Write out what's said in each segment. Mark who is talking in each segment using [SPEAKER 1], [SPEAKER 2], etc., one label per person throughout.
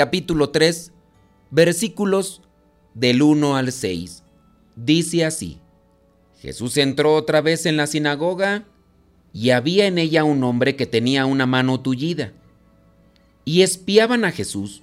[SPEAKER 1] capítulo 3, versículos del 1 al 6. Dice así, Jesús entró otra vez en la sinagoga y había en ella un hombre que tenía una mano tullida. Y espiaban a Jesús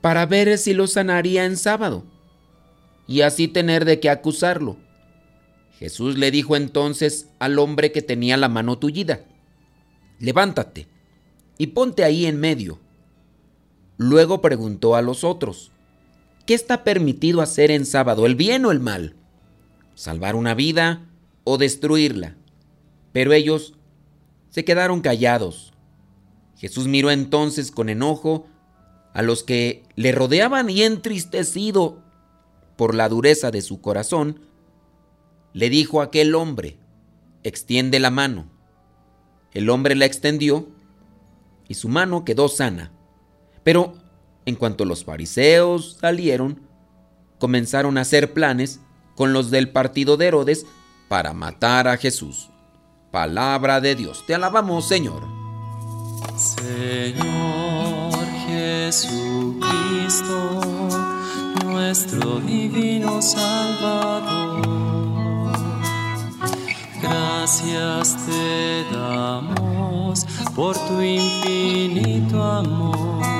[SPEAKER 1] para ver si lo sanaría en sábado y así tener de qué acusarlo. Jesús le dijo entonces al hombre que tenía la mano tullida, levántate y ponte ahí en medio. Luego preguntó a los otros, ¿qué está permitido hacer en sábado, el bien o el mal? ¿Salvar una vida o destruirla? Pero ellos se quedaron callados. Jesús miró entonces con enojo a los que le rodeaban y entristecido por la dureza de su corazón, le dijo a aquel hombre, extiende la mano. El hombre la extendió y su mano quedó sana. Pero en cuanto los fariseos salieron, comenzaron a hacer planes con los del partido de Herodes para matar a Jesús. Palabra de Dios, te alabamos Señor.
[SPEAKER 2] Señor Jesucristo, nuestro divino Salvador Gracias te damos por tu infinito amor.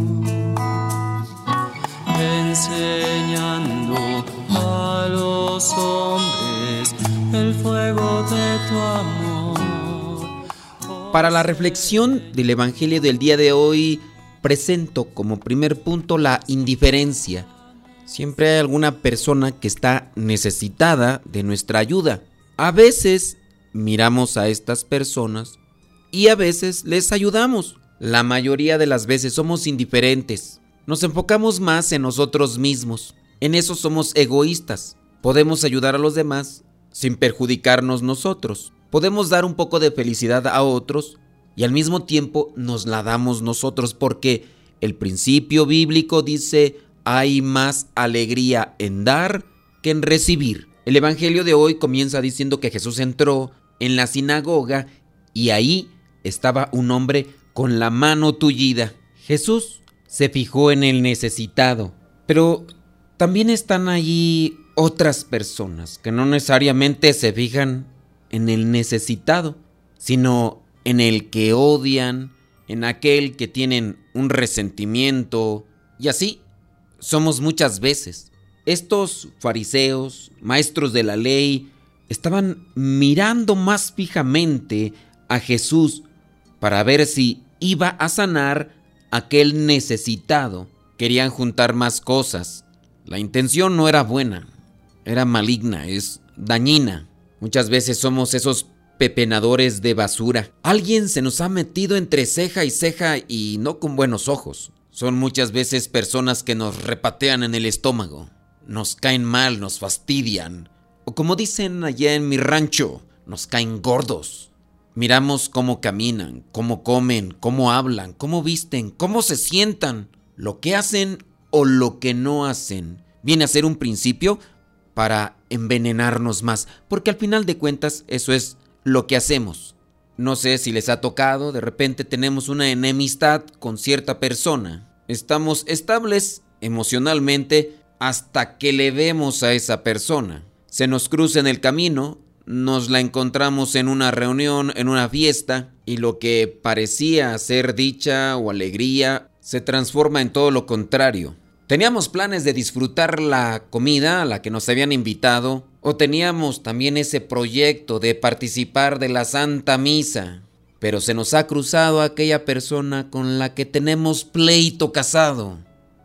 [SPEAKER 2] el fuego de tu amor.
[SPEAKER 1] Para la reflexión del Evangelio del día de hoy, presento como primer punto la indiferencia Siempre hay alguna persona que está necesitada de nuestra ayuda. A veces miramos a estas personas y a veces les ayudamos. La mayoría de las veces somos indiferentes. Nos enfocamos más en nosotros mismos. En eso somos egoístas. Podemos ayudar a los demás sin perjudicarnos nosotros. Podemos dar un poco de felicidad a otros y al mismo tiempo nos la damos nosotros porque el principio bíblico dice hay más alegría en dar que en recibir. El Evangelio de hoy comienza diciendo que Jesús entró en la sinagoga y ahí estaba un hombre con la mano tullida. Jesús se fijó en el necesitado, pero también están allí otras personas que no necesariamente se fijan en el necesitado, sino en el que odian, en aquel que tienen un resentimiento y así somos muchas veces. Estos fariseos, maestros de la ley, estaban mirando más fijamente a Jesús para ver si iba a sanar aquel necesitado. Querían juntar más cosas. La intención no era buena, era maligna, es dañina. Muchas veces somos esos pepenadores de basura. Alguien se nos ha metido entre ceja y ceja y no con buenos ojos. Son muchas veces personas que nos repatean en el estómago, nos caen mal, nos fastidian, o como dicen allá en mi rancho, nos caen gordos. Miramos cómo caminan, cómo comen, cómo hablan, cómo visten, cómo se sientan, lo que hacen o lo que no hacen. Viene a ser un principio para envenenarnos más, porque al final de cuentas eso es lo que hacemos. No sé si les ha tocado, de repente tenemos una enemistad con cierta persona. Estamos estables emocionalmente hasta que le vemos a esa persona. Se nos cruza en el camino, nos la encontramos en una reunión, en una fiesta, y lo que parecía ser dicha o alegría se transforma en todo lo contrario. Teníamos planes de disfrutar la comida a la que nos habían invitado o teníamos también ese proyecto de participar de la Santa Misa, pero se nos ha cruzado aquella persona con la que tenemos pleito casado.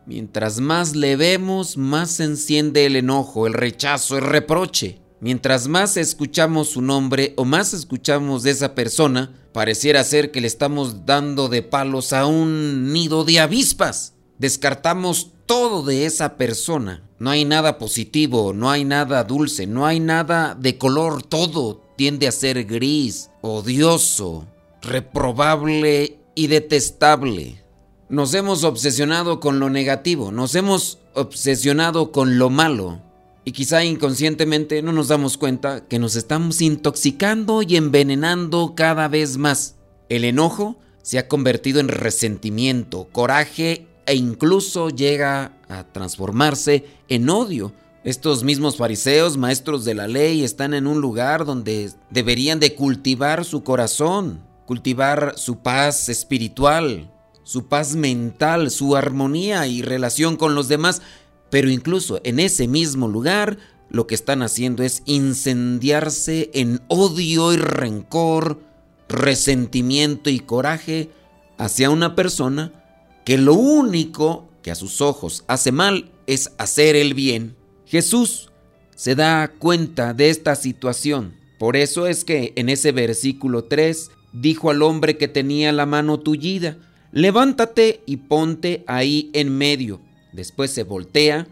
[SPEAKER 1] Mientras más le vemos, más se enciende el enojo, el rechazo, el reproche. Mientras más escuchamos su nombre o más escuchamos de esa persona, pareciera ser que le estamos dando de palos a un nido de avispas. Descartamos todo de esa persona. No hay nada positivo, no hay nada dulce, no hay nada de color, todo tiende a ser gris, odioso, reprobable y detestable. Nos hemos obsesionado con lo negativo, nos hemos obsesionado con lo malo y quizá inconscientemente no nos damos cuenta que nos estamos intoxicando y envenenando cada vez más. El enojo se ha convertido en resentimiento, coraje e incluso llega a transformarse en odio. Estos mismos fariseos, maestros de la ley, están en un lugar donde deberían de cultivar su corazón, cultivar su paz espiritual, su paz mental, su armonía y relación con los demás, pero incluso en ese mismo lugar lo que están haciendo es incendiarse en odio y rencor, resentimiento y coraje hacia una persona que lo único que a sus ojos hace mal es hacer el bien. Jesús se da cuenta de esta situación. Por eso es que en ese versículo 3 dijo al hombre que tenía la mano tullida, levántate y ponte ahí en medio. Después se voltea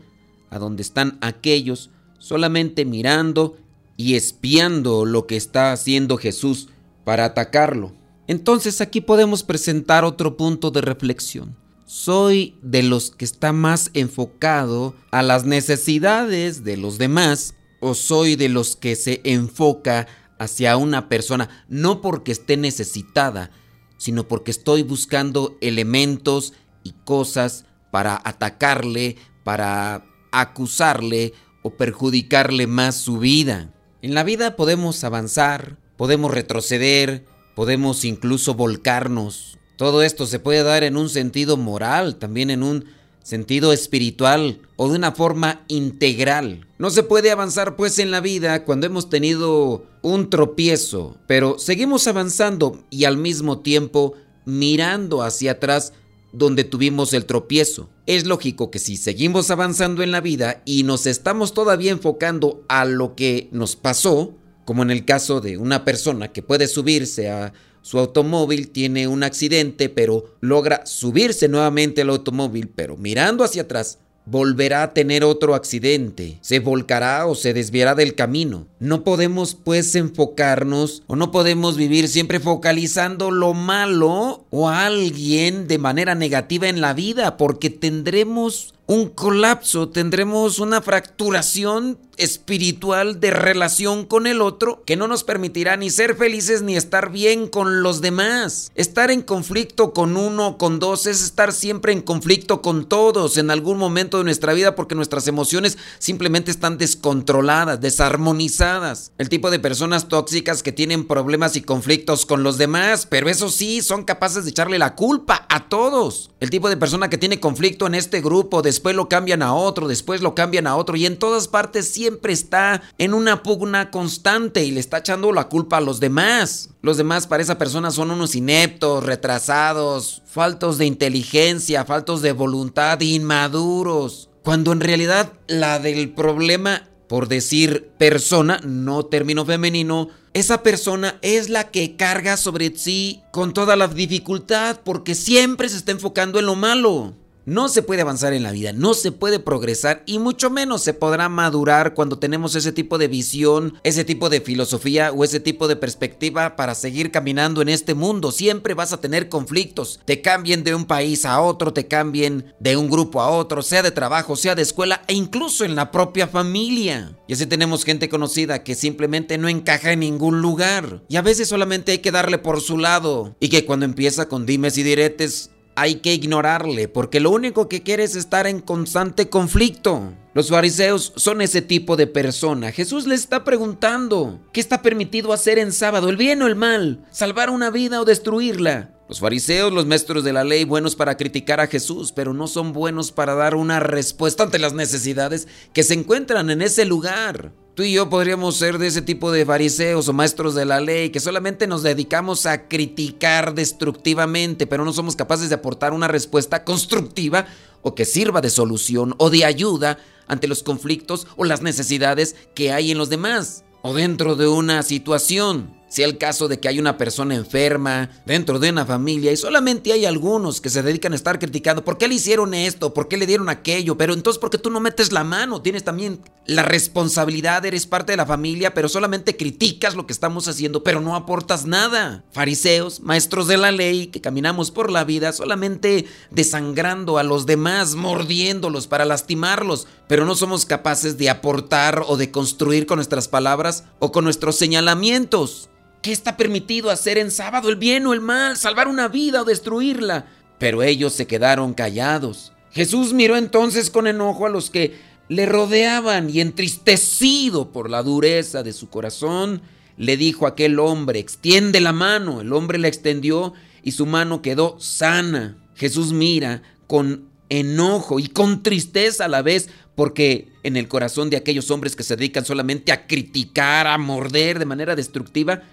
[SPEAKER 1] a donde están aquellos, solamente mirando y espiando lo que está haciendo Jesús para atacarlo. Entonces aquí podemos presentar otro punto de reflexión. Soy de los que está más enfocado a las necesidades de los demás o soy de los que se enfoca hacia una persona no porque esté necesitada, sino porque estoy buscando elementos y cosas para atacarle, para acusarle o perjudicarle más su vida. En la vida podemos avanzar, podemos retroceder, podemos incluso volcarnos. Todo esto se puede dar en un sentido moral, también en un sentido espiritual o de una forma integral. No se puede avanzar pues en la vida cuando hemos tenido un tropiezo, pero seguimos avanzando y al mismo tiempo mirando hacia atrás donde tuvimos el tropiezo. Es lógico que si seguimos avanzando en la vida y nos estamos todavía enfocando a lo que nos pasó, como en el caso de una persona que puede subirse a su automóvil tiene un accidente, pero logra subirse nuevamente al automóvil, pero mirando hacia atrás, volverá a tener otro accidente, se volcará o se desviará del camino. No podemos pues enfocarnos o no podemos vivir siempre focalizando lo malo o a alguien de manera negativa en la vida, porque tendremos un colapso, tendremos una fracturación espiritual de relación con el otro que no nos permitirá ni ser felices ni estar bien con los demás. Estar en conflicto con uno, con dos, es estar siempre en conflicto con todos en algún momento de nuestra vida porque nuestras emociones simplemente están descontroladas, desarmonizadas. El tipo de personas tóxicas que tienen problemas y conflictos con los demás, pero eso sí, son capaces de echarle la culpa a todos. El tipo de persona que tiene conflicto en este grupo, después lo cambian a otro, después lo cambian a otro y en todas partes siempre está en una pugna constante y le está echando la culpa a los demás. Los demás para esa persona son unos ineptos, retrasados, faltos de inteligencia, faltos de voluntad, inmaduros. Cuando en realidad la del problema, por decir persona, no término femenino, esa persona es la que carga sobre sí con toda la dificultad porque siempre se está enfocando en lo malo. No se puede avanzar en la vida, no se puede progresar y mucho menos se podrá madurar cuando tenemos ese tipo de visión, ese tipo de filosofía o ese tipo de perspectiva para seguir caminando en este mundo. Siempre vas a tener conflictos, te cambien de un país a otro, te cambien de un grupo a otro, sea de trabajo, sea de escuela e incluso en la propia familia. Y así tenemos gente conocida que simplemente no encaja en ningún lugar y a veces solamente hay que darle por su lado y que cuando empieza con dimes y diretes hay que ignorarle, porque lo único que quiere es estar en constante conflicto. Los fariseos son ese tipo de persona. Jesús les está preguntando, ¿qué está permitido hacer en sábado, el bien o el mal? ¿Salvar una vida o destruirla? Los fariseos, los maestros de la ley, buenos para criticar a Jesús, pero no son buenos para dar una respuesta ante las necesidades que se encuentran en ese lugar. Tú y yo podríamos ser de ese tipo de fariseos o maestros de la ley que solamente nos dedicamos a criticar destructivamente, pero no somos capaces de aportar una respuesta constructiva o que sirva de solución o de ayuda ante los conflictos o las necesidades que hay en los demás o dentro de una situación sea el caso de que hay una persona enferma dentro de una familia y solamente hay algunos que se dedican a estar criticando, ¿por qué le hicieron esto? ¿Por qué le dieron aquello? Pero entonces, ¿por qué tú no metes la mano? Tienes también la responsabilidad, eres parte de la familia, pero solamente criticas lo que estamos haciendo, pero no aportas nada. Fariseos, maestros de la ley, que caminamos por la vida solamente desangrando a los demás, mordiéndolos para lastimarlos, pero no somos capaces de aportar o de construir con nuestras palabras o con nuestros señalamientos. ¿Qué está permitido hacer en sábado? ¿El bien o el mal? ¿Salvar una vida o destruirla? Pero ellos se quedaron callados. Jesús miró entonces con enojo a los que le rodeaban y entristecido por la dureza de su corazón, le dijo a aquel hombre, extiende la mano. El hombre la extendió y su mano quedó sana. Jesús mira con enojo y con tristeza a la vez porque en el corazón de aquellos hombres que se dedican solamente a criticar, a morder de manera destructiva,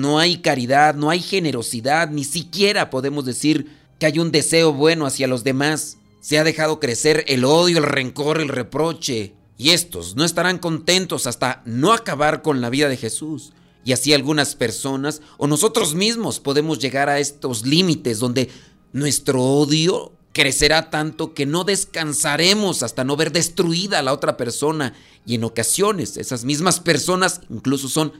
[SPEAKER 1] no hay caridad, no hay generosidad, ni siquiera podemos decir que hay un deseo bueno hacia los demás. Se ha dejado crecer el odio, el rencor, el reproche. Y estos no estarán contentos hasta no acabar con la vida de Jesús. Y así algunas personas o nosotros mismos podemos llegar a estos límites donde nuestro odio crecerá tanto que no descansaremos hasta no ver destruida a la otra persona. Y en ocasiones esas mismas personas incluso son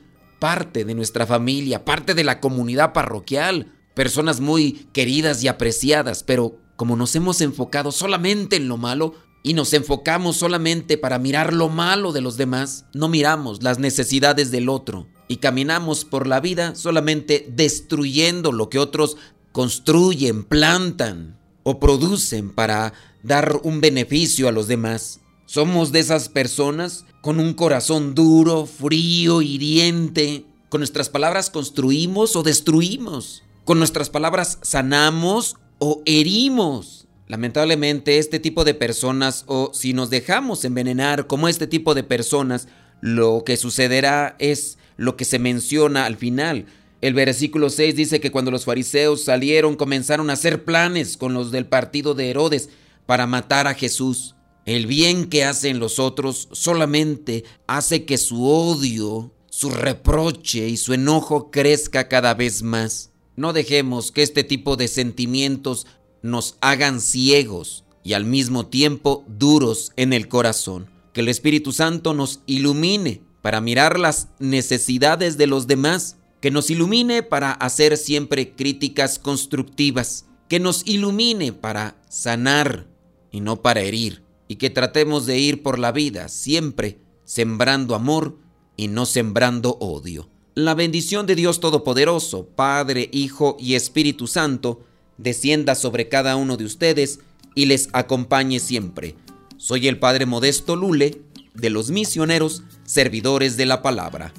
[SPEAKER 1] parte de nuestra familia, parte de la comunidad parroquial, personas muy queridas y apreciadas, pero como nos hemos enfocado solamente en lo malo y nos enfocamos solamente para mirar lo malo de los demás, no miramos las necesidades del otro y caminamos por la vida solamente destruyendo lo que otros construyen, plantan o producen para dar un beneficio a los demás. Somos de esas personas con un corazón duro, frío, hiriente. Con nuestras palabras construimos o destruimos. Con nuestras palabras sanamos o herimos. Lamentablemente este tipo de personas o si nos dejamos envenenar como este tipo de personas, lo que sucederá es lo que se menciona al final. El versículo 6 dice que cuando los fariseos salieron comenzaron a hacer planes con los del partido de Herodes para matar a Jesús. El bien que hacen los otros solamente hace que su odio, su reproche y su enojo crezca cada vez más. No dejemos que este tipo de sentimientos nos hagan ciegos y al mismo tiempo duros en el corazón. Que el Espíritu Santo nos ilumine para mirar las necesidades de los demás, que nos ilumine para hacer siempre críticas constructivas, que nos ilumine para sanar y no para herir y que tratemos de ir por la vida siempre sembrando amor y no sembrando odio. La bendición de Dios Todopoderoso, Padre, Hijo y Espíritu Santo, descienda sobre cada uno de ustedes y les acompañe siempre. Soy el Padre Modesto Lule, de los misioneros, servidores de la palabra.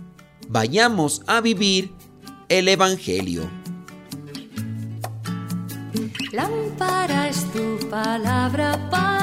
[SPEAKER 1] Vayamos a vivir el Evangelio.
[SPEAKER 3] Tu palabra para